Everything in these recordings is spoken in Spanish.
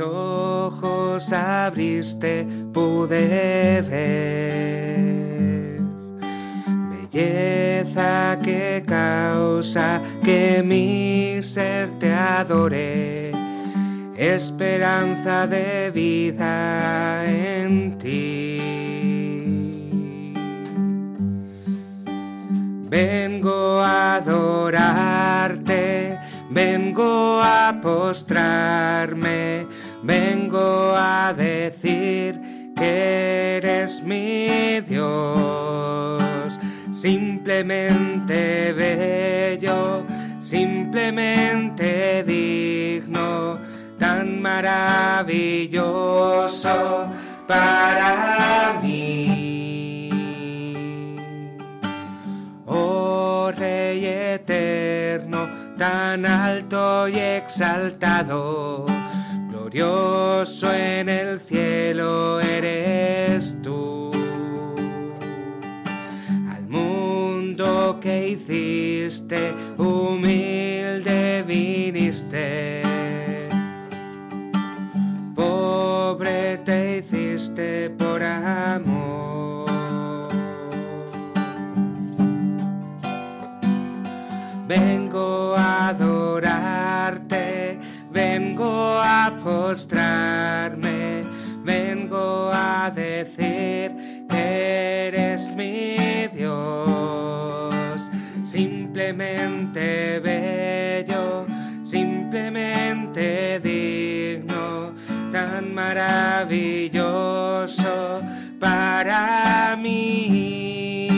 Ojos abriste, pude ver belleza que causa que mi ser te adore, esperanza de vida en ti. Vengo a adorarte vengo a postrarme, vengo a decir que eres mi Dios, simplemente bello, simplemente digno, tan maravilloso para mí. Oh Rey eterno, tan alto y exaltado, glorioso en el cielo eres tú. Al mundo que hiciste, humilde viniste. Pobre te hiciste por amor. vengo a adorarte, vengo a postrarme, vengo a decir que eres mi Dios, simplemente bello, simplemente digno, tan maravilloso para mí.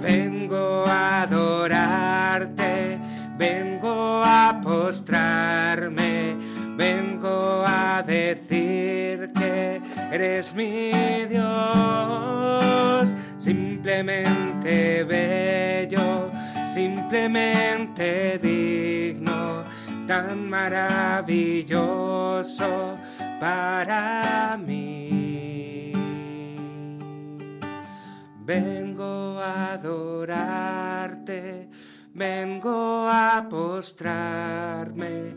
Vengo a adorarte vengo a postrarme, vengo a decir que eres mi Dios, simplemente bello, simplemente digno, tan maravilloso para mí. Vengo a adorarte vengo a postrarme,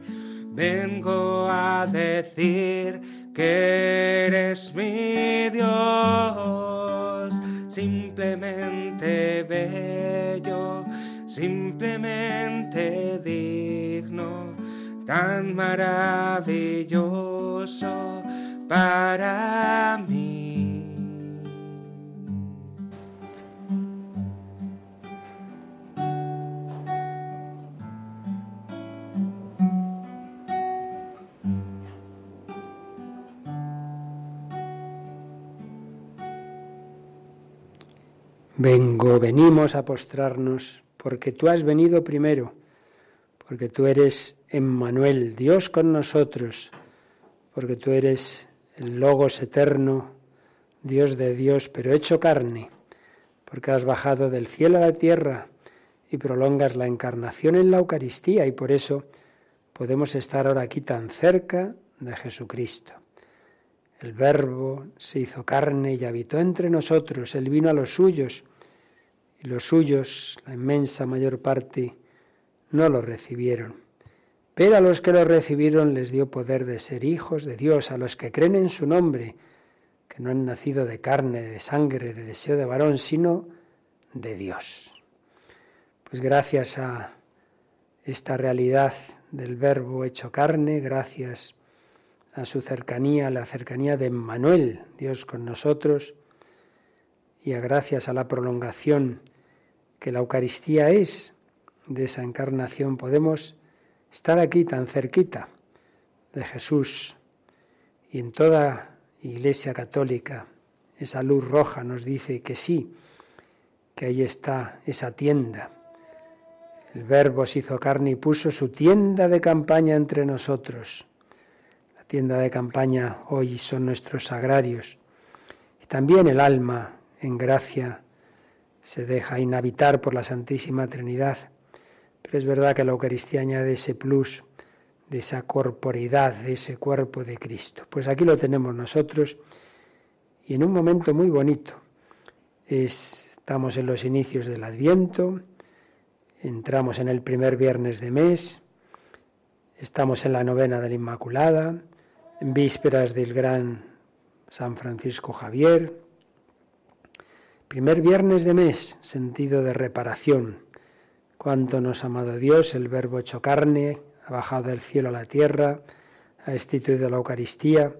vengo a decir que eres mi Dios, simplemente bello, simplemente digno, tan maravilloso para mí. Vengo, venimos a postrarnos, porque tú has venido primero, porque tú eres Emmanuel, Dios con nosotros, porque tú eres el Logos eterno, Dios de Dios, pero hecho carne, porque has bajado del cielo a la tierra y prolongas la encarnación en la Eucaristía y por eso podemos estar ahora aquí tan cerca de Jesucristo. El Verbo se hizo carne y habitó entre nosotros, Él vino a los suyos, y los suyos, la inmensa mayor parte, no lo recibieron. Pero a los que lo recibieron les dio poder de ser hijos de Dios, a los que creen en su nombre, que no han nacido de carne, de sangre, de deseo de varón, sino de Dios. Pues gracias a esta realidad del Verbo hecho carne, gracias a su cercanía, la cercanía de Emmanuel, Dios con nosotros, y a gracias a la prolongación que la Eucaristía es de esa encarnación, podemos estar aquí tan cerquita de Jesús y en toda Iglesia Católica, esa luz roja nos dice que sí, que ahí está esa tienda. El Verbo se hizo carne y puso su tienda de campaña entre nosotros. La tienda de campaña hoy son nuestros sagrarios. Y también el alma, en gracia, se deja inhabitar por la Santísima Trinidad. Pero es verdad que la Eucaristía añade ese plus de esa corporeidad, de ese cuerpo de Cristo. Pues aquí lo tenemos nosotros y en un momento muy bonito. estamos en los inicios del Adviento, entramos en el primer viernes de mes, estamos en la novena de la Inmaculada, en vísperas del gran San Francisco Javier. Primer viernes de mes, sentido de reparación. Cuánto nos ha amado Dios, el Verbo hecho carne, ha bajado del cielo a la tierra, ha instituido la Eucaristía.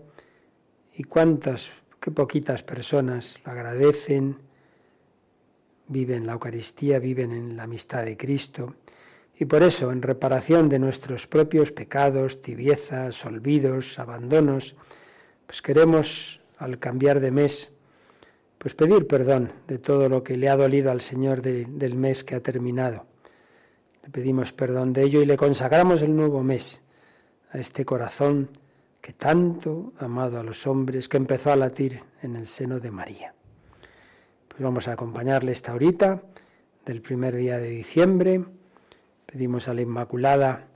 Y cuántas, qué poquitas personas lo agradecen, viven la Eucaristía, viven en la amistad de Cristo. Y por eso, en reparación de nuestros propios pecados, tibiezas, olvidos, abandonos, pues queremos, al cambiar de mes, pues pedir perdón de todo lo que le ha dolido al Señor del mes que ha terminado le pedimos perdón de ello y le consagramos el nuevo mes a este corazón que tanto ha amado a los hombres, que empezó a latir en el seno de María. Pues vamos a acompañarle esta horita del primer día de diciembre. Pedimos a la Inmaculada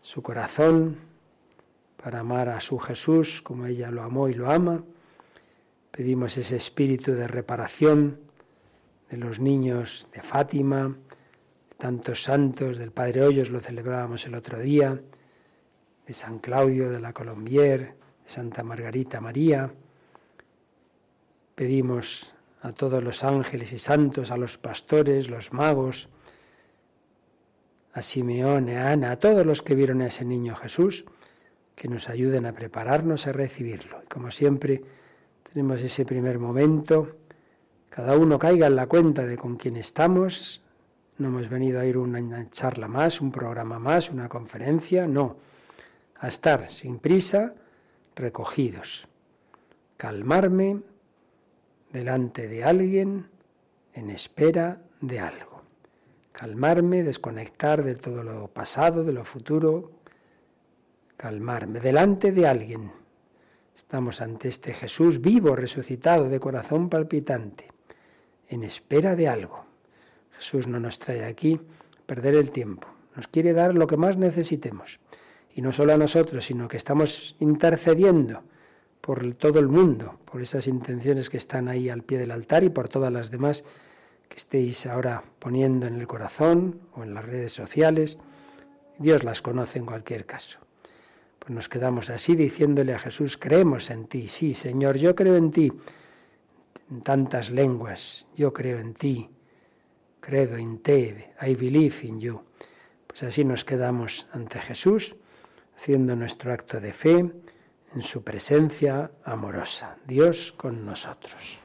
su corazón para amar a su Jesús como ella lo amó y lo ama. Pedimos ese espíritu de reparación de los niños de Fátima, tantos santos, del Padre Hoyos lo celebrábamos el otro día, de San Claudio de la Colombier, de Santa Margarita María. Pedimos a todos los ángeles y santos, a los pastores, los magos, a Simeón, a Ana, a todos los que vieron a ese niño Jesús, que nos ayuden a prepararnos a recibirlo. Y como siempre, tenemos ese primer momento, cada uno caiga en la cuenta de con quién estamos, no hemos venido a ir una charla más, un programa más, una conferencia, no. A estar sin prisa, recogidos. Calmarme delante de alguien en espera de algo. Calmarme, desconectar de todo lo pasado, de lo futuro. Calmarme delante de alguien. Estamos ante este Jesús vivo, resucitado, de corazón palpitante, en espera de algo. Jesús no nos trae aquí perder el tiempo. Nos quiere dar lo que más necesitemos. Y no solo a nosotros, sino que estamos intercediendo por todo el mundo, por esas intenciones que están ahí al pie del altar y por todas las demás que estéis ahora poniendo en el corazón o en las redes sociales. Dios las conoce en cualquier caso. Pues nos quedamos así diciéndole a Jesús, creemos en ti, sí, Señor, yo creo en ti, en tantas lenguas, yo creo en ti, credo in te, I believe in you. Pues así nos quedamos ante Jesús, haciendo nuestro acto de fe en su presencia amorosa. Dios con nosotros.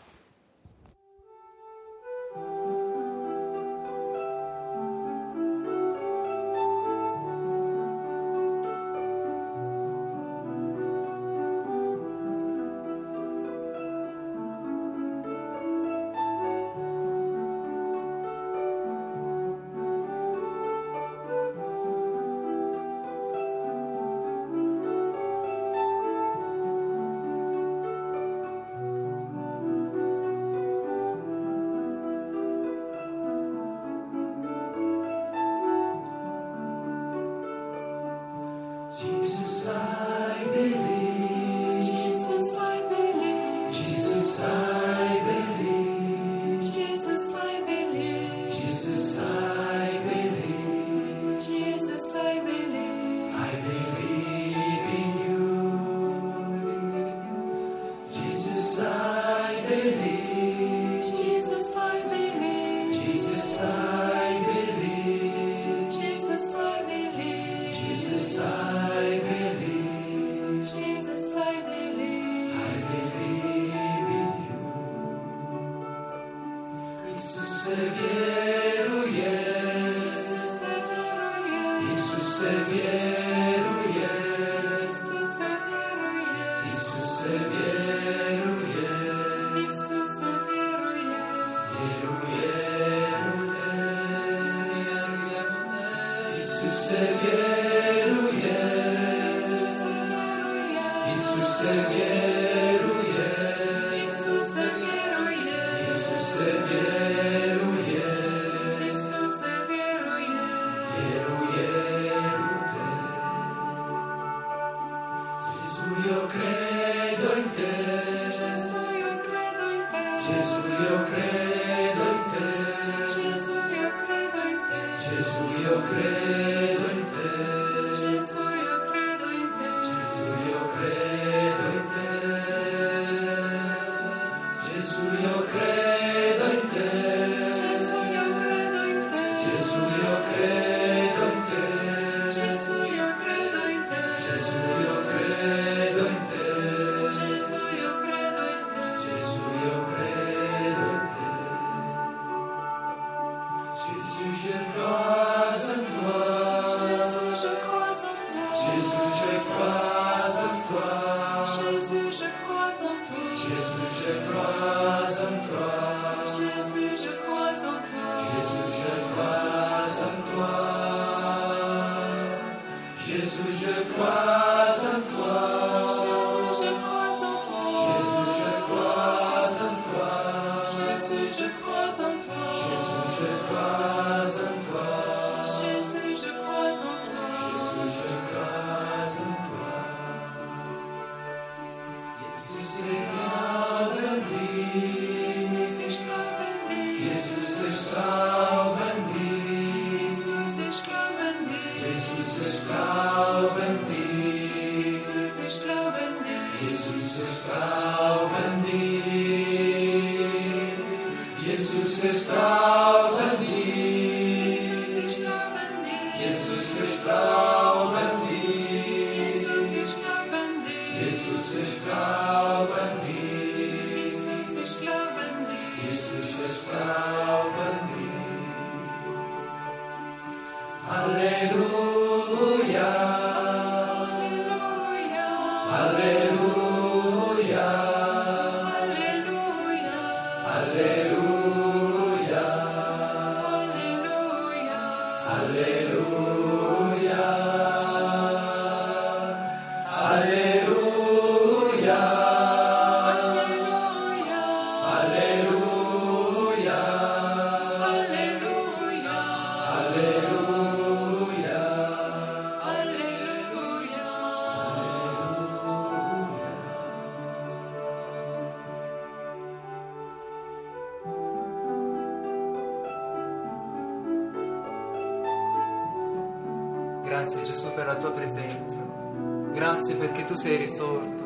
Sei risorto.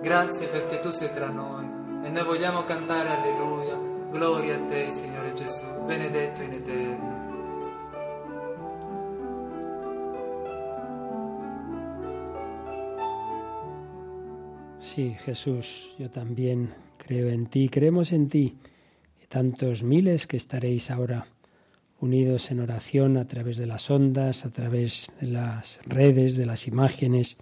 Grazie perché tu sei tra noi. E noi vogliamo cantare alleluia. Gloria a te, Signore Gesù, benedetto in eterno. Sí, Jesús, yo también creo en ti, creemos en ti y tantos miles que estaréis ahora unidos en oración a través de las ondas, a través de las redes, de las imágenes,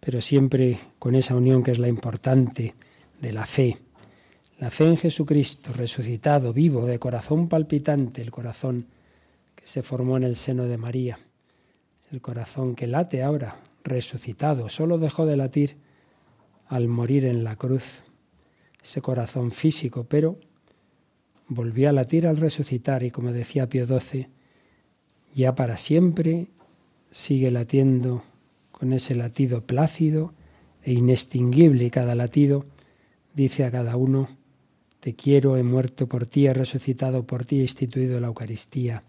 pero siempre con esa unión que es la importante de la fe. La fe en Jesucristo, resucitado, vivo, de corazón palpitante, el corazón que se formó en el seno de María, el corazón que late ahora, resucitado, solo dejó de latir al morir en la cruz, ese corazón físico, pero volvió a latir al resucitar y como decía Pío XII, ya para siempre sigue latiendo con ese latido plácido e inextinguible cada latido dice a cada uno, te quiero, he muerto por ti, he resucitado por ti, he instituido la Eucaristía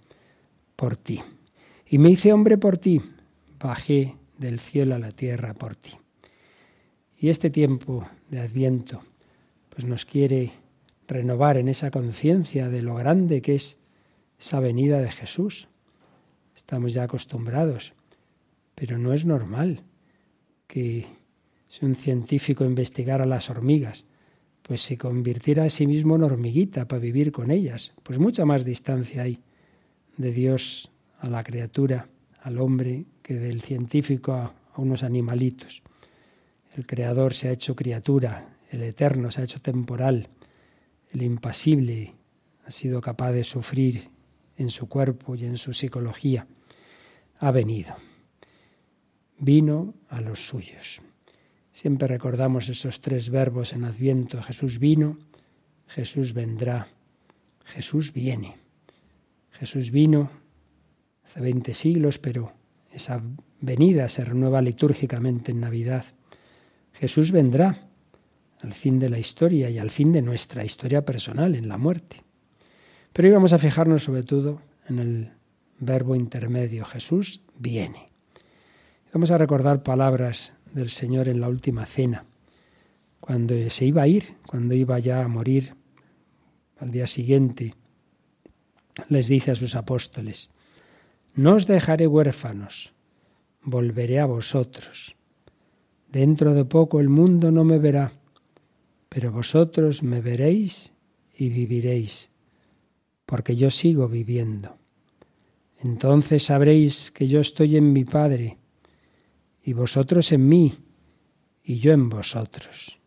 por ti. Y me hice hombre por ti, bajé del cielo a la tierra por ti. Y este tiempo de Adviento, pues nos quiere renovar en esa conciencia de lo grande que es esa venida de Jesús. Estamos ya acostumbrados, pero no es normal que si un científico investigara las hormigas, pues se convirtiera a sí mismo en hormiguita para vivir con ellas. Pues mucha más distancia hay de Dios a la criatura, al hombre, que del científico a, a unos animalitos. El Creador se ha hecho criatura, el Eterno se ha hecho temporal, el impasible ha sido capaz de sufrir en su cuerpo y en su psicología, ha venido. Vino a los suyos. Siempre recordamos esos tres verbos en Adviento. Jesús vino, Jesús vendrá, Jesús viene. Jesús vino hace 20 siglos, pero esa venida se renueva litúrgicamente en Navidad. Jesús vendrá al fin de la historia y al fin de nuestra historia personal, en la muerte. Pero hoy vamos a fijarnos sobre todo en el verbo intermedio, Jesús viene. Vamos a recordar palabras del Señor en la última cena, cuando se iba a ir, cuando iba ya a morir al día siguiente, les dice a sus apóstoles, no os dejaré huérfanos, volveré a vosotros. Dentro de poco el mundo no me verá, pero vosotros me veréis y viviréis, porque yo sigo viviendo. Entonces sabréis que yo estoy en mi Padre, y vosotros en mí, y yo en vosotros.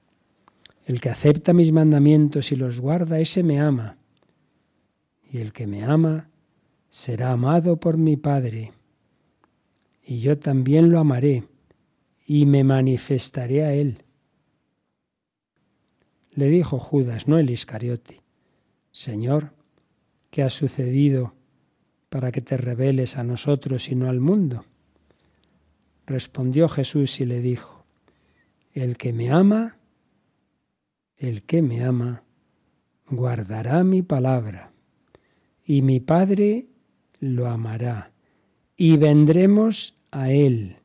El que acepta mis mandamientos y los guarda, ese me ama, y el que me ama será amado por mi Padre, y yo también lo amaré, y me manifestaré a él. Le dijo Judas, no el Iscariote, Señor, ¿qué ha sucedido para que te reveles a nosotros y no al mundo? Respondió Jesús y le dijo, El que me ama, el que me ama, guardará mi palabra, y mi Padre lo amará, y vendremos a él,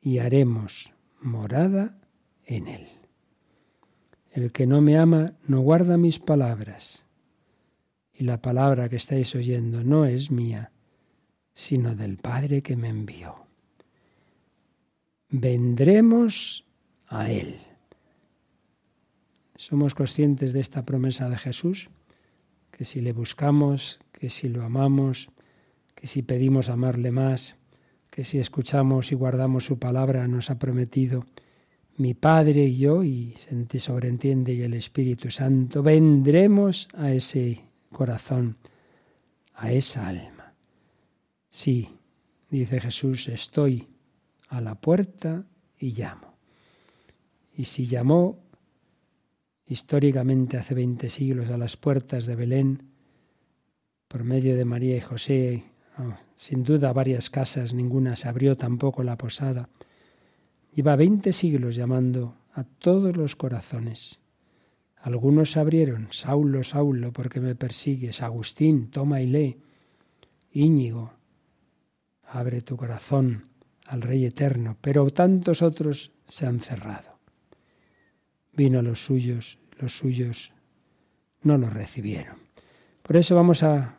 y haremos morada en él. El que no me ama no guarda mis palabras. Y la palabra que estáis oyendo no es mía, sino del Padre que me envió. Vendremos a Él. Somos conscientes de esta promesa de Jesús, que si le buscamos, que si lo amamos, que si pedimos amarle más, que si escuchamos y guardamos su palabra, nos ha prometido mi Padre y yo, y se sobreentiende, y el Espíritu Santo, vendremos a ese corazón, a esa alma. Sí, dice Jesús, estoy a la puerta y llamo. Y si llamó históricamente hace 20 siglos a las puertas de Belén, por medio de María y José, oh, sin duda varias casas, ninguna se abrió tampoco la posada, Lleva veinte siglos llamando a todos los corazones. Algunos se abrieron, Saulo, Saulo, porque me persigues, Agustín, toma y lee, Íñigo, abre tu corazón al Rey Eterno, pero tantos otros se han cerrado. Vino a los suyos, los suyos no lo recibieron. Por eso vamos a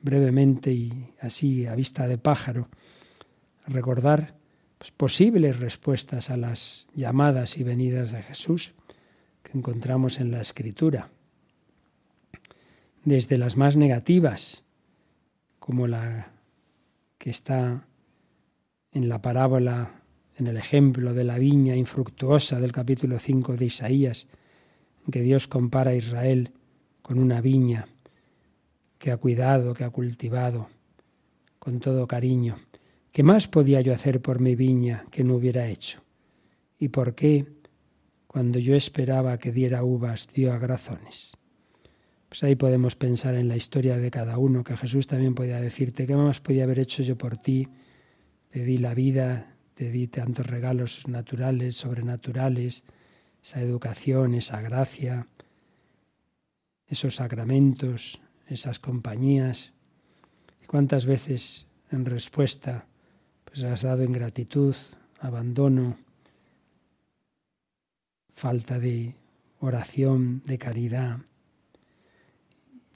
brevemente y así a vista de pájaro recordar pues, posibles respuestas a las llamadas y venidas de Jesús que encontramos en la Escritura. Desde las más negativas, como la que está en la parábola, en el ejemplo de la viña infructuosa del capítulo 5 de Isaías, en que Dios compara a Israel con una viña que ha cuidado, que ha cultivado con todo cariño ¿Qué más podía yo hacer por mi viña que no hubiera hecho? ¿Y por qué, cuando yo esperaba que diera uvas, dio agrazones? Pues ahí podemos pensar en la historia de cada uno, que Jesús también podía decirte, ¿qué más podía haber hecho yo por ti? Te di la vida, te di tantos regalos naturales, sobrenaturales, esa educación, esa gracia, esos sacramentos, esas compañías. ¿Cuántas veces en respuesta pues has dado ingratitud, abandono, falta de oración, de caridad.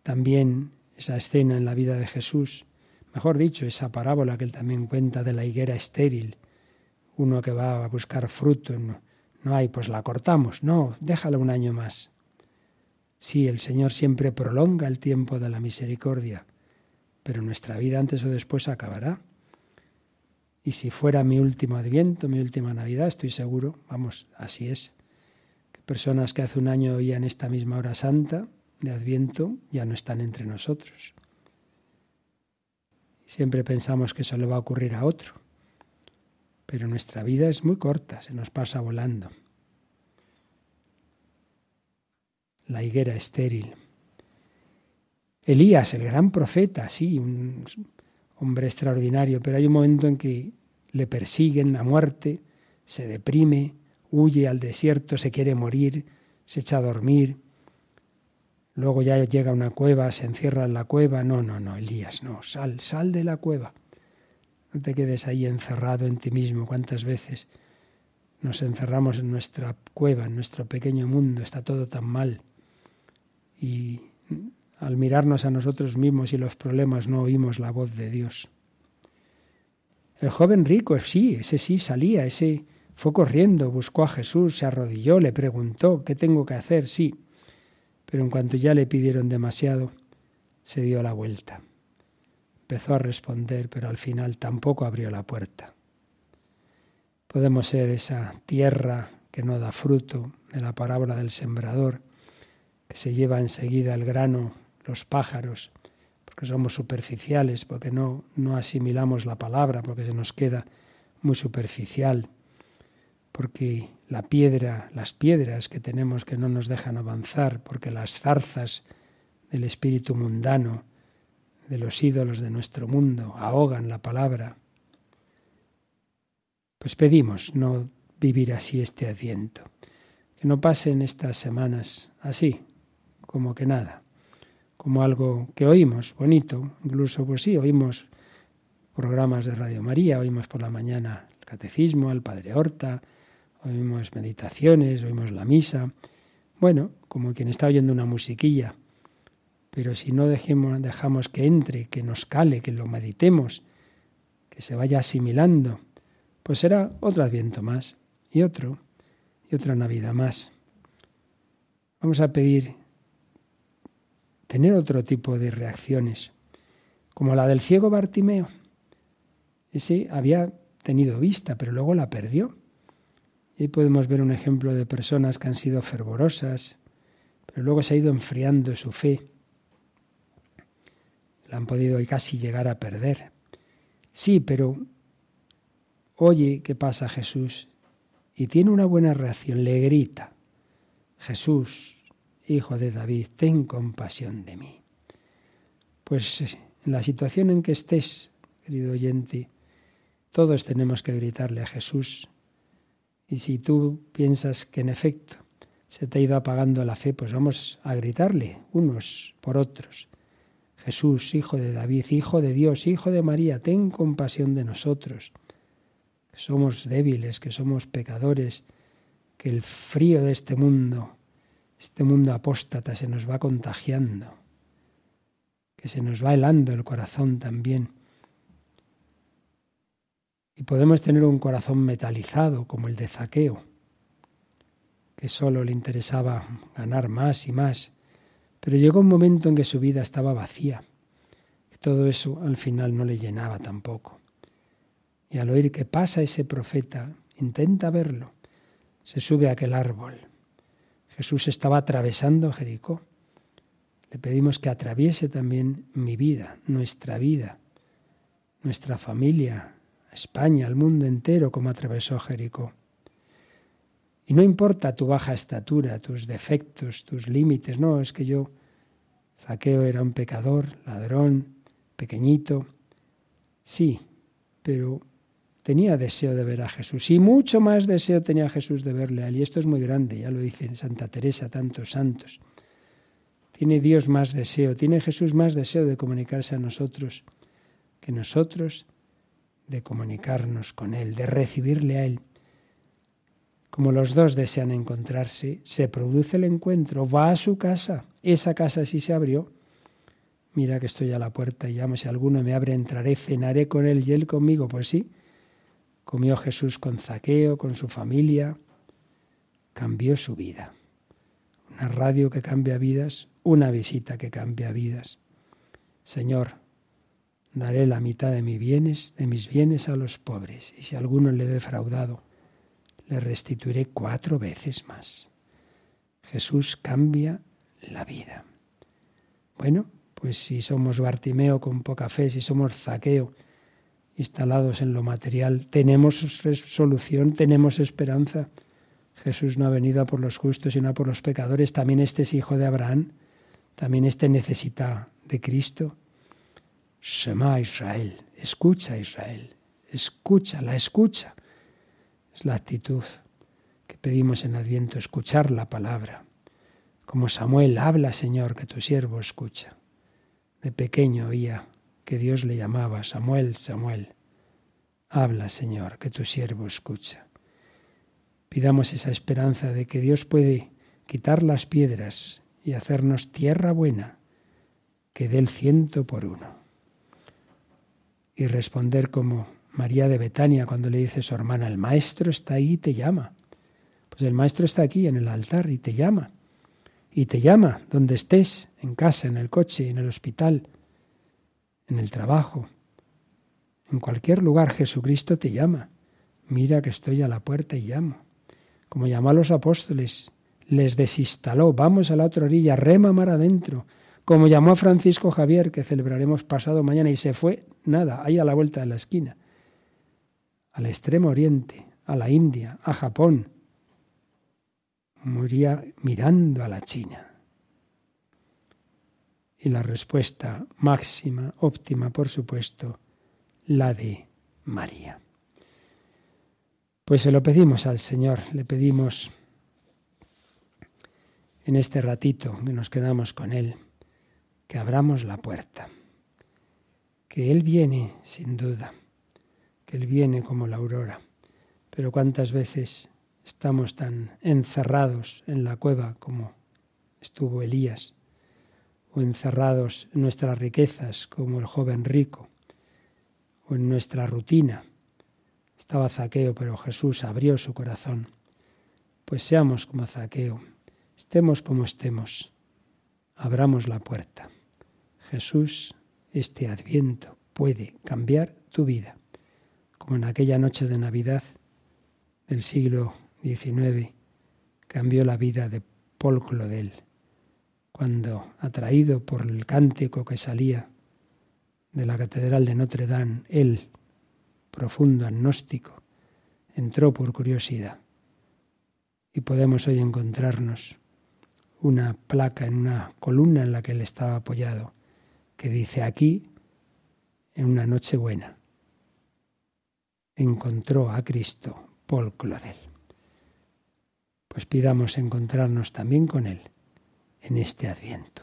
También esa escena en la vida de Jesús, mejor dicho, esa parábola que él también cuenta de la higuera estéril, uno que va a buscar fruto, no, no hay, pues la cortamos, no, déjala un año más. Sí, el Señor siempre prolonga el tiempo de la misericordia, pero nuestra vida antes o después acabará. Y si fuera mi último adviento, mi última Navidad, estoy seguro, vamos, así es, que personas que hace un año oían esta misma hora santa de adviento ya no están entre nosotros. Siempre pensamos que eso le va a ocurrir a otro. Pero nuestra vida es muy corta, se nos pasa volando. La higuera estéril. Elías, el gran profeta, sí, un hombre extraordinario, pero hay un momento en que le persiguen a muerte, se deprime, huye al desierto, se quiere morir, se echa a dormir. Luego ya llega a una cueva, se encierra en la cueva. No, no, no, Elías, no, sal, sal de la cueva. No te quedes ahí encerrado en ti mismo. ¿Cuántas veces nos encerramos en nuestra cueva, en nuestro pequeño mundo? Está todo tan mal. Y al mirarnos a nosotros mismos y los problemas no oímos la voz de Dios. El joven rico, sí, ese sí salía, ese fue corriendo, buscó a Jesús, se arrodilló, le preguntó, ¿qué tengo que hacer? Sí. Pero en cuanto ya le pidieron demasiado, se dio la vuelta. Empezó a responder, pero al final tampoco abrió la puerta. Podemos ser esa tierra que no da fruto de la parábola del sembrador, que se lleva enseguida el grano, los pájaros, porque somos superficiales, porque no, no asimilamos la palabra, porque se nos queda muy superficial, porque la piedra, las piedras que tenemos que no nos dejan avanzar, porque las zarzas del espíritu mundano, de los ídolos de nuestro mundo, ahogan la palabra. Pues pedimos no vivir así este adviento, que no pasen estas semanas así, como que nada como algo que oímos, bonito, incluso pues sí, oímos programas de Radio María, oímos por la mañana el catecismo, al Padre Horta, oímos meditaciones, oímos la misa, bueno, como quien está oyendo una musiquilla, pero si no dejemos, dejamos que entre, que nos cale, que lo meditemos, que se vaya asimilando, pues será otro adviento más y otro y otra Navidad más. Vamos a pedir tener otro tipo de reacciones, como la del ciego Bartimeo. Ese había tenido vista, pero luego la perdió. Y podemos ver un ejemplo de personas que han sido fervorosas, pero luego se ha ido enfriando su fe. La han podido casi llegar a perder. Sí, pero oye qué pasa Jesús y tiene una buena reacción, le grita, Jesús, Hijo de David, ten compasión de mí. Pues eh, en la situación en que estés, querido oyente, todos tenemos que gritarle a Jesús. Y si tú piensas que en efecto se te ha ido apagando la fe, pues vamos a gritarle unos por otros. Jesús, Hijo de David, Hijo de Dios, Hijo de María, ten compasión de nosotros, que somos débiles, que somos pecadores, que el frío de este mundo este mundo apóstata se nos va contagiando, que se nos va helando el corazón también. Y podemos tener un corazón metalizado como el de Zaqueo, que solo le interesaba ganar más y más, pero llegó un momento en que su vida estaba vacía, todo eso al final no le llenaba tampoco. Y al oír que pasa ese profeta, intenta verlo, se sube a aquel árbol, Jesús estaba atravesando Jericó. Le pedimos que atraviese también mi vida, nuestra vida, nuestra familia, España, el mundo entero, como atravesó Jericó. Y no importa tu baja estatura, tus defectos, tus límites, no, es que yo, Zaqueo era un pecador, ladrón, pequeñito. Sí, pero tenía deseo de ver a Jesús y mucho más deseo tenía Jesús de verle a él. Y esto es muy grande, ya lo dice Santa Teresa, tantos santos. Tiene Dios más deseo, tiene Jesús más deseo de comunicarse a nosotros que nosotros de comunicarnos con Él, de recibirle a Él. Como los dos desean encontrarse, se produce el encuentro, va a su casa, esa casa sí se abrió. Mira que estoy a la puerta y llamo, si alguno me abre, entraré, cenaré con Él y Él conmigo. Pues sí, Comió Jesús con Zaqueo, con su familia. Cambió su vida. Una radio que cambia vidas, una visita que cambia vidas. Señor, daré la mitad de mis bienes, de mis bienes a los pobres, y si alguno le he defraudado, le restituiré cuatro veces más. Jesús cambia la vida. Bueno, pues si somos Bartimeo con poca fe, si somos Zaqueo, instalados en lo material, tenemos solución, tenemos esperanza. Jesús no ha venido a por los justos, sino a por los pecadores. También este es hijo de Abraham, también este necesita de Cristo. Shema Israel, escucha Israel, escucha, la escucha. Es la actitud que pedimos en Adviento, escuchar la palabra. Como Samuel, habla Señor, que tu siervo escucha. De pequeño oía que Dios le llamaba, Samuel, Samuel. Habla Señor, que tu siervo escucha. Pidamos esa esperanza de que Dios puede quitar las piedras y hacernos tierra buena, que dé el ciento por uno. Y responder como María de Betania cuando le dice a su hermana, el maestro está ahí y te llama. Pues el maestro está aquí en el altar y te llama. Y te llama donde estés, en casa, en el coche, en el hospital, en el trabajo. En cualquier lugar Jesucristo te llama. Mira que estoy a la puerta y llamo. Como llamó a los apóstoles, les desinstaló, vamos a la otra orilla, rema mar adentro. Como llamó a Francisco Javier, que celebraremos pasado mañana, y se fue, nada, ahí a la vuelta de la esquina. Al extremo oriente, a la India, a Japón. Moría mirando a la China. Y la respuesta máxima, óptima, por supuesto, la de María. Pues se lo pedimos al Señor, le pedimos en este ratito que nos quedamos con Él, que abramos la puerta, que Él viene sin duda, que Él viene como la aurora, pero cuántas veces estamos tan encerrados en la cueva como estuvo Elías, o encerrados en nuestras riquezas como el joven rico, o en nuestra rutina. Estaba Zaqueo, pero Jesús abrió su corazón. Pues seamos como Zaqueo, estemos como estemos, abramos la puerta. Jesús, este adviento puede cambiar tu vida, como en aquella noche de Navidad del siglo XIX cambió la vida de Paul Claudel, cuando, atraído por el cántico que salía de la Catedral de Notre Dame, él, profundo agnóstico, entró por curiosidad. Y podemos hoy encontrarnos una placa en una columna en la que él estaba apoyado, que dice aquí, en una noche buena, encontró a Cristo Paul Claudel. Pues pidamos encontrarnos también con él en este adviento.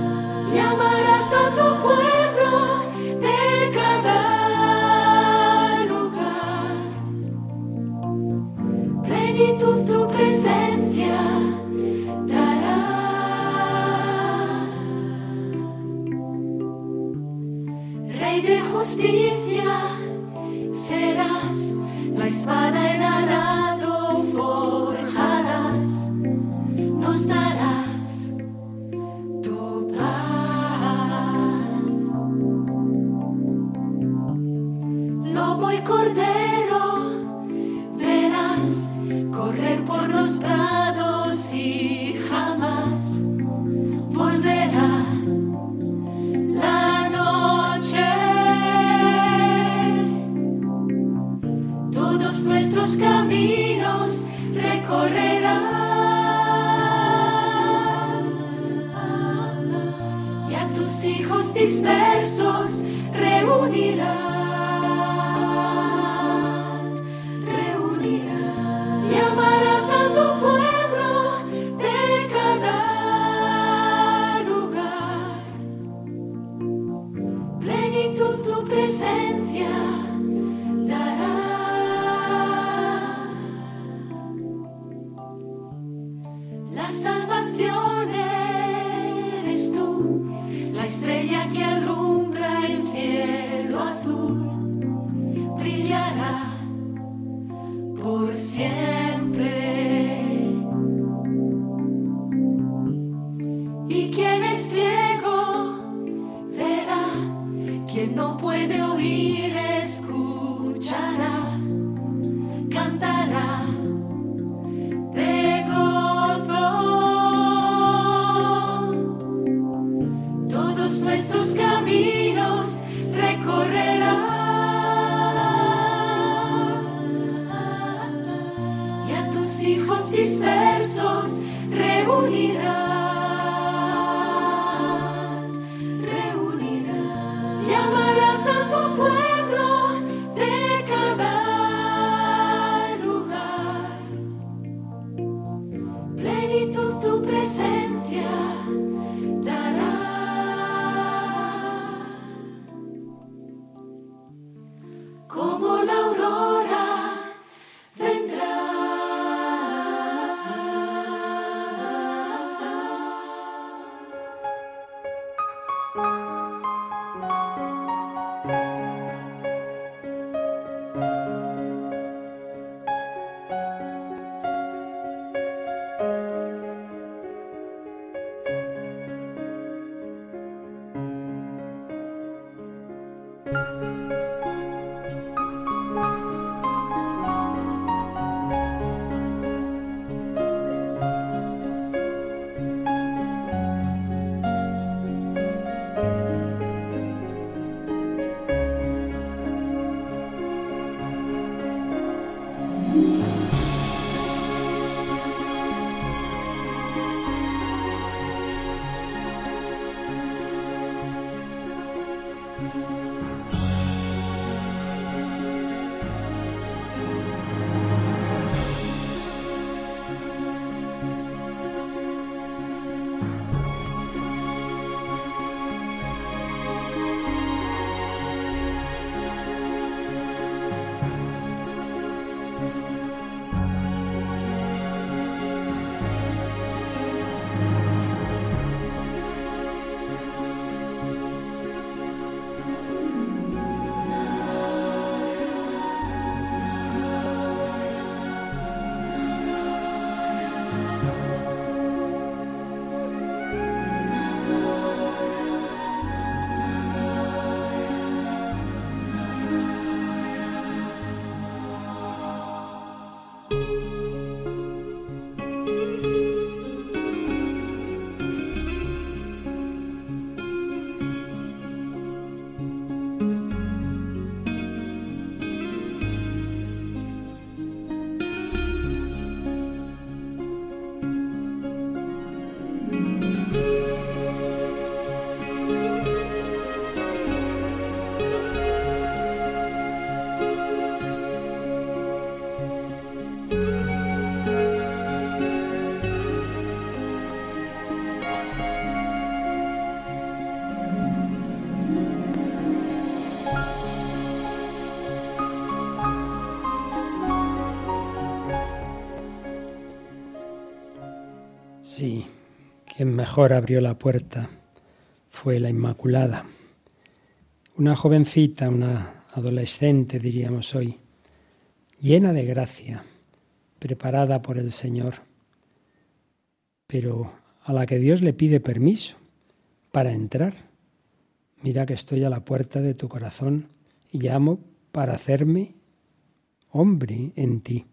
love. Mejor abrió la puerta fue la Inmaculada. Una jovencita, una adolescente, diríamos hoy, llena de gracia, preparada por el Señor, pero a la que Dios le pide permiso para entrar. Mira que estoy a la puerta de tu corazón y llamo para hacerme hombre en ti.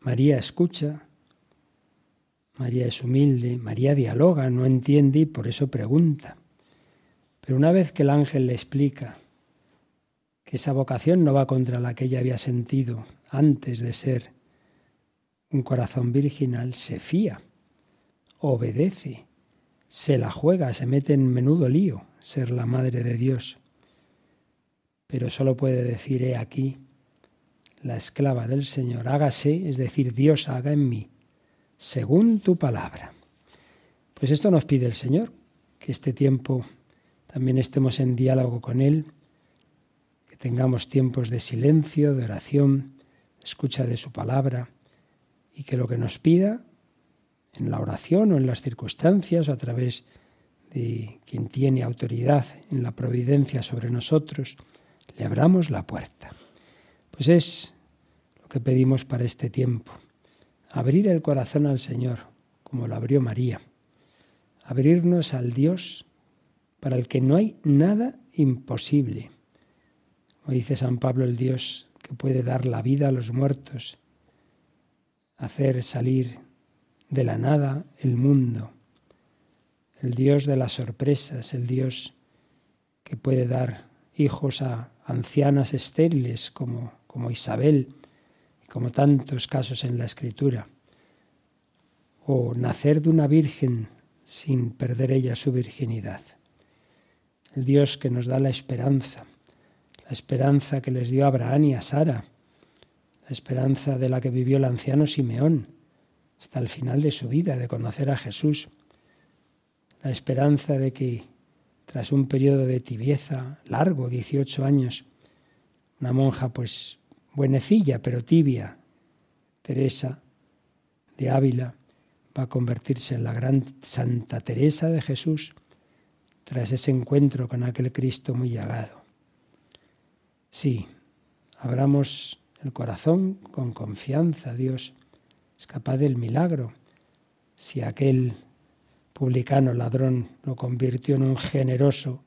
María escucha, María es humilde, María dialoga, no entiende y por eso pregunta. Pero una vez que el ángel le explica que esa vocación no va contra la que ella había sentido antes de ser un corazón virginal, se fía, obedece, se la juega, se mete en menudo lío ser la madre de Dios. Pero solo puede decir, he aquí, la esclava del Señor, hágase, es decir, Dios haga en mí según tu palabra. Pues esto nos pide el Señor, que este tiempo también estemos en diálogo con Él, que tengamos tiempos de silencio, de oración, de escucha de su palabra, y que lo que nos pida en la oración o en las circunstancias o a través de quien tiene autoridad en la providencia sobre nosotros, le abramos la puerta. Pues es lo que pedimos para este tiempo, abrir el corazón al Señor, como lo abrió María, abrirnos al Dios para el que no hay nada imposible. Como dice San Pablo, el Dios que puede dar la vida a los muertos, hacer salir de la nada el mundo, el Dios de las sorpresas, el Dios que puede dar hijos a ancianas estériles como, como Isabel, como tantos casos en la Escritura, o nacer de una virgen sin perder ella su virginidad. El Dios que nos da la esperanza, la esperanza que les dio a Abraham y a Sara, la esperanza de la que vivió el anciano Simeón hasta el final de su vida, de conocer a Jesús, la esperanza de que tras un periodo de tibieza largo, 18 años, una monja pues buenecilla pero tibia, Teresa de Ávila, va a convertirse en la gran Santa Teresa de Jesús tras ese encuentro con aquel Cristo muy llagado. Sí, abramos el corazón con confianza, Dios es capaz del milagro. Si aquel publicano ladrón lo convirtió en un generoso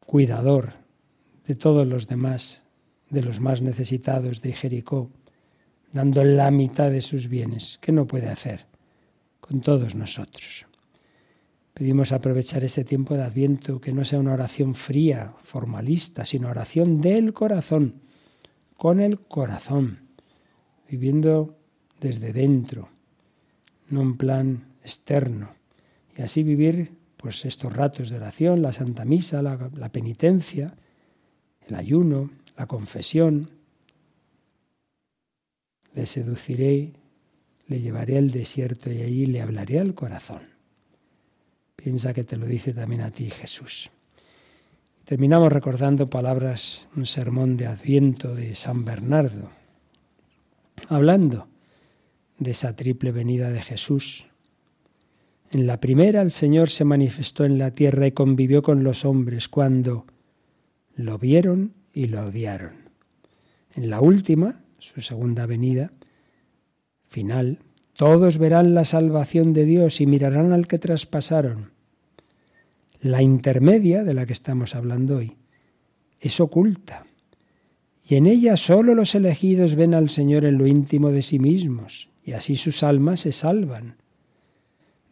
cuidador de todos los demás, de los más necesitados de Jericó, dando la mitad de sus bienes. ¿Qué no puede hacer con todos nosotros? Pedimos aprovechar este tiempo de Adviento, que no sea una oración fría, formalista, sino oración del corazón, con el corazón, viviendo desde dentro, no un plan externo. Y así vivir pues estos ratos de oración, la Santa Misa, la, la penitencia, el ayuno, la confesión. Le seduciré, le llevaré al desierto y allí le hablaré al corazón. Piensa que te lo dice también a ti Jesús. Terminamos recordando palabras, un sermón de Adviento de San Bernardo, hablando de esa triple venida de Jesús. En la primera el Señor se manifestó en la tierra y convivió con los hombres cuando lo vieron y lo odiaron. En la última, su segunda venida, final, todos verán la salvación de Dios y mirarán al que traspasaron. La intermedia, de la que estamos hablando hoy, es oculta, y en ella sólo los elegidos ven al Señor en lo íntimo de sí mismos, y así sus almas se salvan.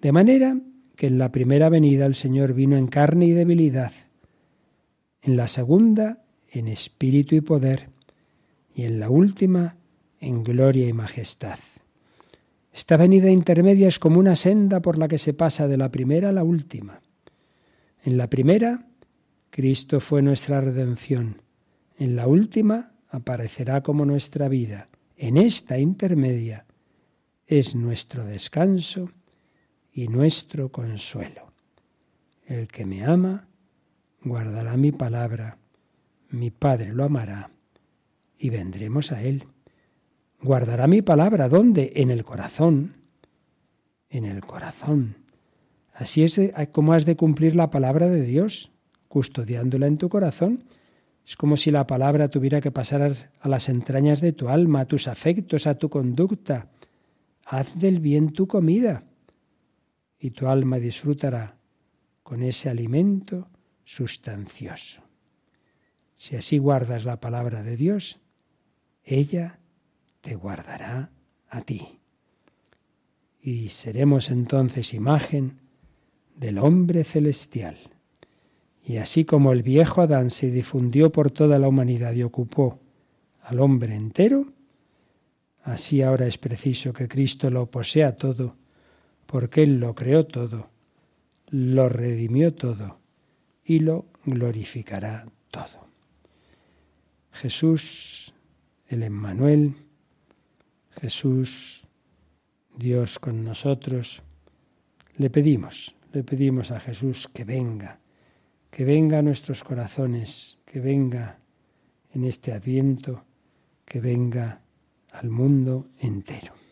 De manera que en la primera venida el Señor vino en carne y debilidad, en la segunda en espíritu y poder, y en la última en gloria y majestad. Esta venida intermedia es como una senda por la que se pasa de la primera a la última. En la primera, Cristo fue nuestra redención. En la última, aparecerá como nuestra vida. En esta intermedia, es nuestro descanso y nuestro consuelo. El que me ama guardará mi palabra, mi Padre lo amará y vendremos a él. Guardará mi palabra, ¿dónde? En el corazón, en el corazón. Así es como has de cumplir la palabra de Dios, custodiándola en tu corazón. Es como si la palabra tuviera que pasar a las entrañas de tu alma, a tus afectos, a tu conducta, haz del bien tu comida y tu alma disfrutará con ese alimento sustancioso. Si así guardas la palabra de Dios, ella te guardará a ti. Y seremos entonces imagen del hombre celestial. Y así como el viejo Adán se difundió por toda la humanidad y ocupó al hombre entero, Así ahora es preciso que Cristo lo posea todo, porque Él lo creó todo, lo redimió todo y lo glorificará todo. Jesús, el Emmanuel, Jesús, Dios con nosotros, le pedimos, le pedimos a Jesús que venga, que venga a nuestros corazones, que venga en este adviento, que venga al mundo entero.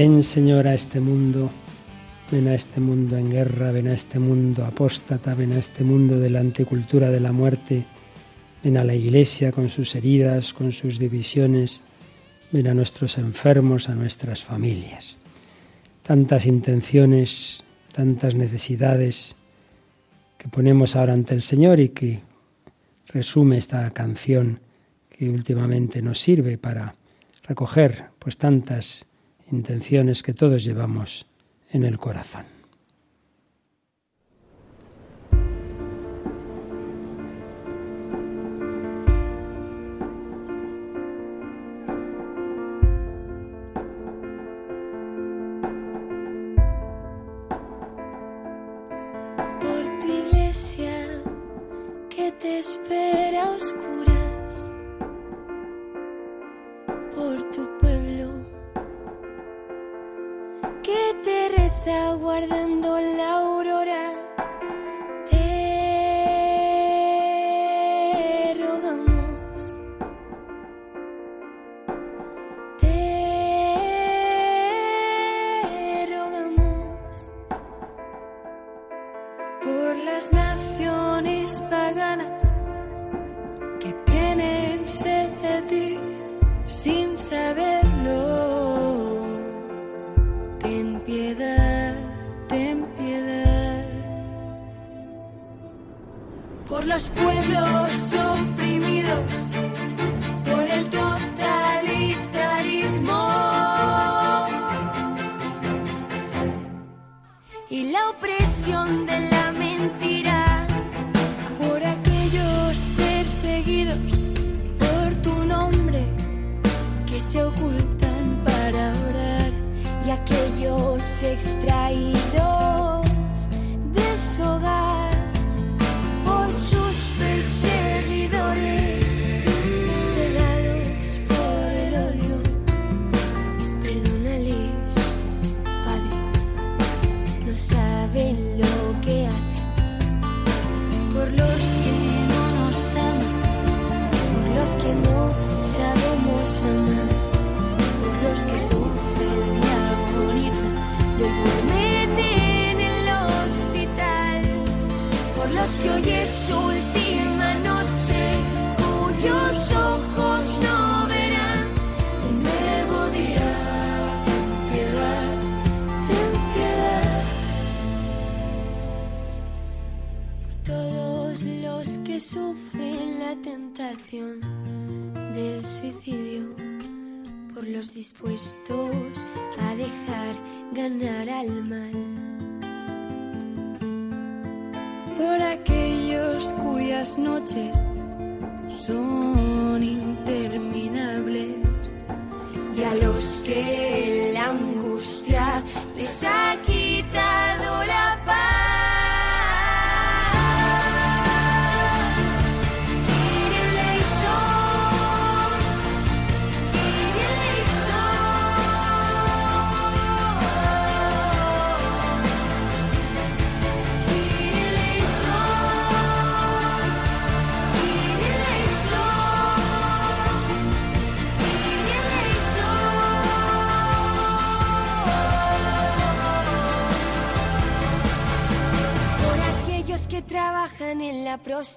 Ven, Señor, a este mundo, ven a este mundo en guerra, ven a este mundo apóstata, ven a este mundo de la anticultura de la muerte, ven a la iglesia con sus heridas, con sus divisiones, ven a nuestros enfermos, a nuestras familias. Tantas intenciones, tantas necesidades que ponemos ahora ante el Señor y que resume esta canción que últimamente nos sirve para recoger pues tantas intenciones que todos llevamos en el corazón.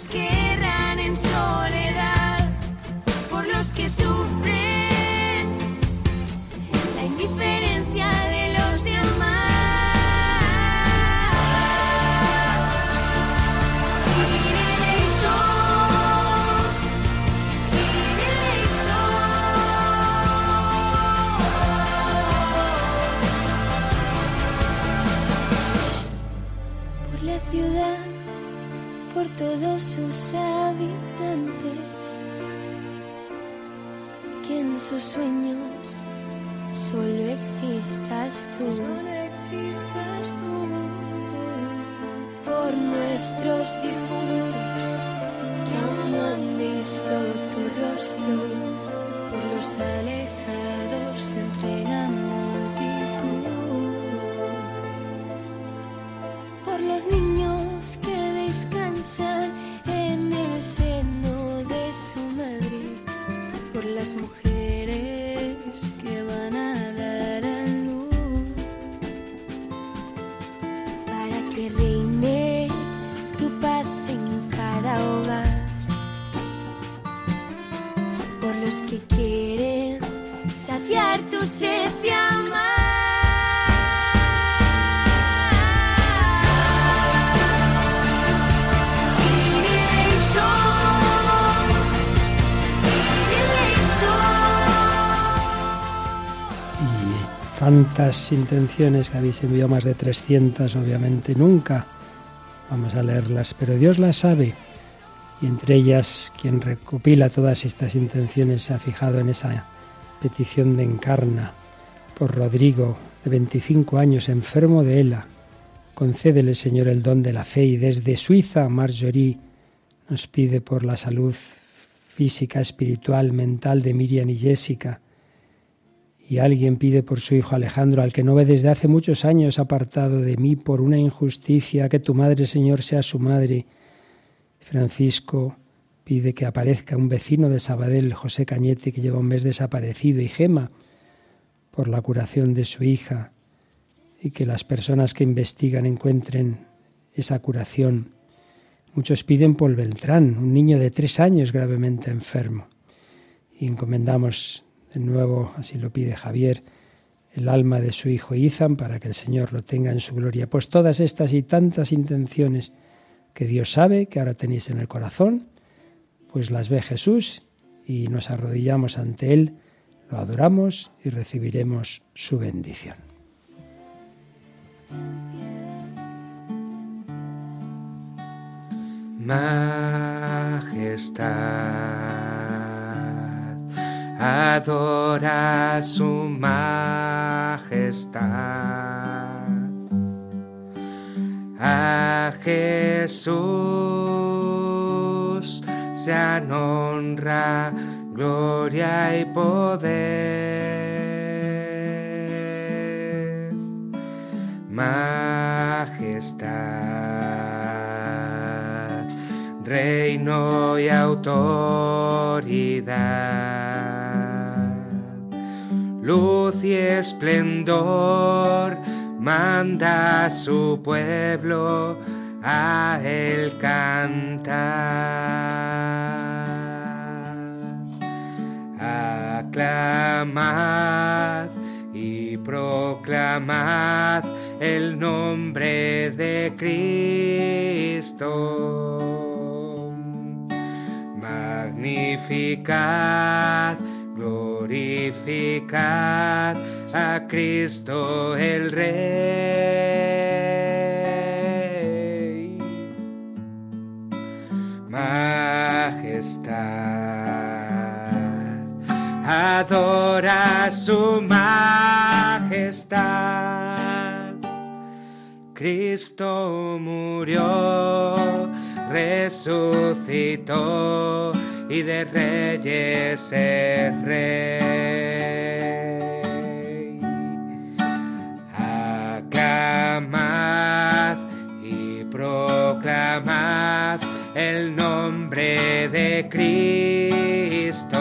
los que erran en soledad por los que sufren sus habitantes que en sus sueños solo existas tú. Solo existas tú. Por nuestros difuntos que aún no han visto tu rostro, por los alejados entre la multitud. por los niños que descansan las mujeres que van a dar a luz, para que reine tu paz en cada hogar. Por los que quieren saciar tu sed tantas intenciones que habéis enviado, más de 300 obviamente, nunca vamos a leerlas, pero Dios las sabe. Y entre ellas, quien recopila todas estas intenciones se ha fijado en esa petición de Encarna por Rodrigo, de 25 años, enfermo de ELA. Concédele, Señor, el don de la fe. Y desde Suiza, Marjorie nos pide por la salud física, espiritual, mental de Miriam y Jessica. Y alguien pide por su hijo Alejandro, al que no ve desde hace muchos años apartado de mí por una injusticia, que tu madre, Señor, sea su madre. Francisco pide que aparezca un vecino de Sabadell, José Cañete, que lleva un mes desaparecido, y Gema, por la curación de su hija, y que las personas que investigan encuentren esa curación. Muchos piden por Beltrán, un niño de tres años gravemente enfermo. Y encomendamos de nuevo, así lo pide Javier, el alma de su hijo Izan para que el Señor lo tenga en su gloria. Pues todas estas y tantas intenciones que Dios sabe que ahora tenéis en el corazón, pues las ve Jesús y nos arrodillamos ante Él, lo adoramos y recibiremos su bendición. majestad. Adora su majestad. A Jesús sean honra, gloria y poder. Majestad. reino y autoridad. Luz y esplendor manda a su pueblo a él cantar. Aclamad y proclamad el nombre de Cristo. Magnificad, glorificad a Cristo el Rey. Majestad, adora su majestad. Cristo murió, resucitó y de reyes es rey. Aclamad y proclamad el nombre de Cristo.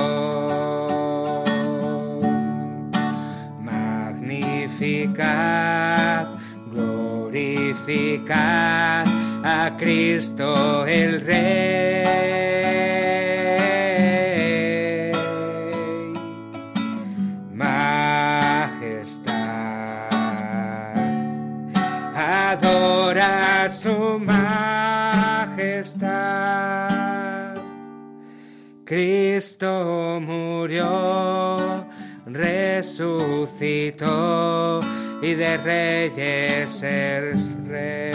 Magnificad, glorificad a Cristo el Rey. Su majestad. Cristo murió, resucitó y de reyes es rey.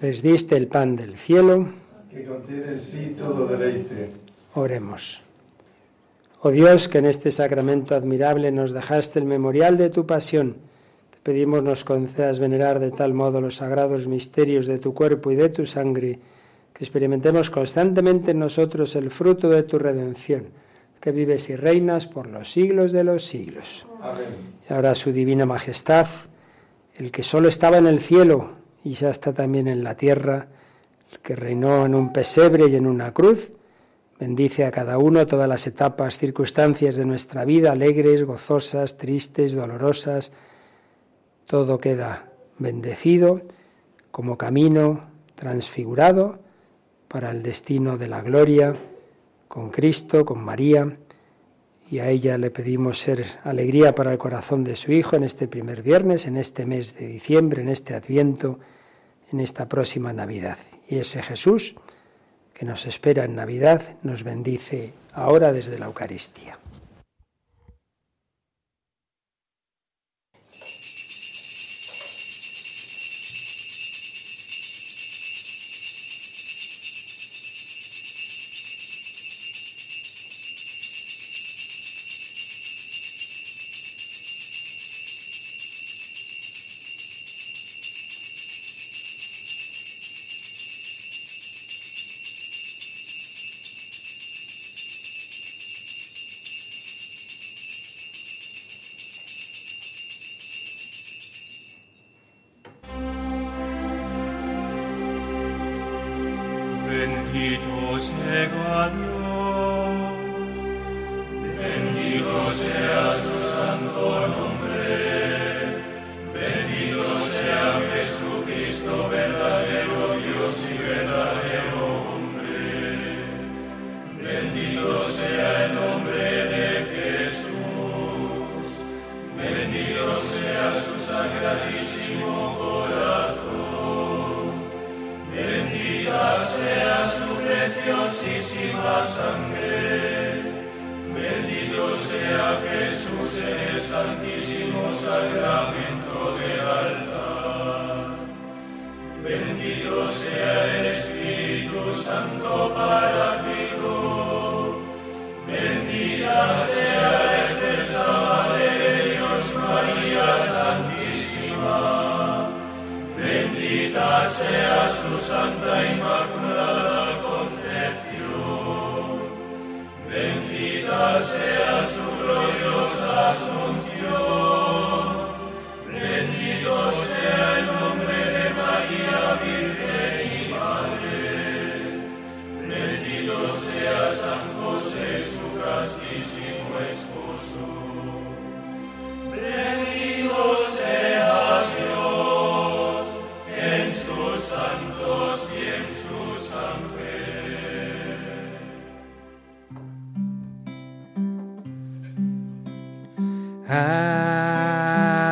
Les diste el pan del cielo, que contiene en sí todo deleite. oremos. Oh Dios, que en este sacramento admirable nos dejaste el memorial de tu pasión, te pedimos nos concedas venerar de tal modo los sagrados misterios de tu cuerpo y de tu sangre, que experimentemos constantemente en nosotros el fruto de tu redención, que vives y reinas por los siglos de los siglos. Amén. Y ahora su divina majestad, el que solo estaba en el cielo y ya está también en la tierra, el que reinó en un pesebre y en una cruz, bendice a cada uno todas las etapas, circunstancias de nuestra vida, alegres, gozosas, tristes, dolorosas. Todo queda bendecido como camino transfigurado para el destino de la gloria con Cristo, con María, y a ella le pedimos ser alegría para el corazón de su Hijo en este primer viernes, en este mes de diciembre, en este adviento, en esta próxima Navidad. Y ese Jesús que nos espera en Navidad nos bendice ahora desde la Eucaristía.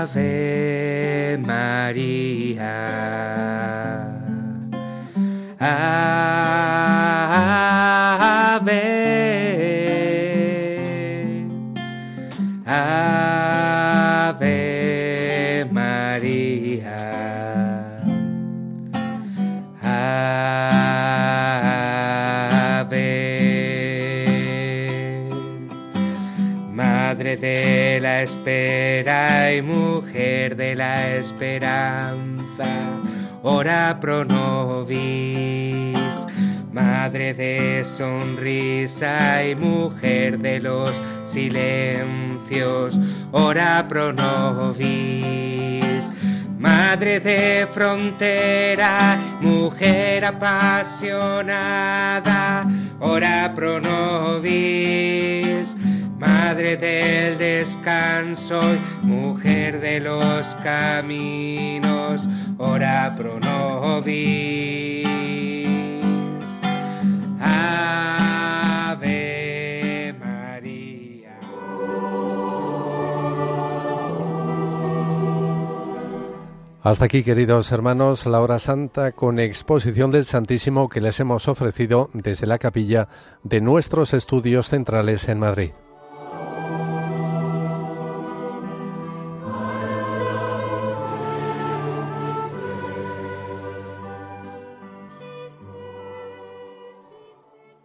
Ave Maria. Mujer de la esperanza, ora pro nobis. Madre de sonrisa y mujer de los silencios, ora pro nobis. Madre de frontera, mujer apasionada, ora pro nobis. Madre del descanso, mujer de los caminos, ora pro nobis. Ave María. Hasta aquí, queridos hermanos, la hora santa con exposición del Santísimo que les hemos ofrecido desde la capilla de nuestros estudios centrales en Madrid.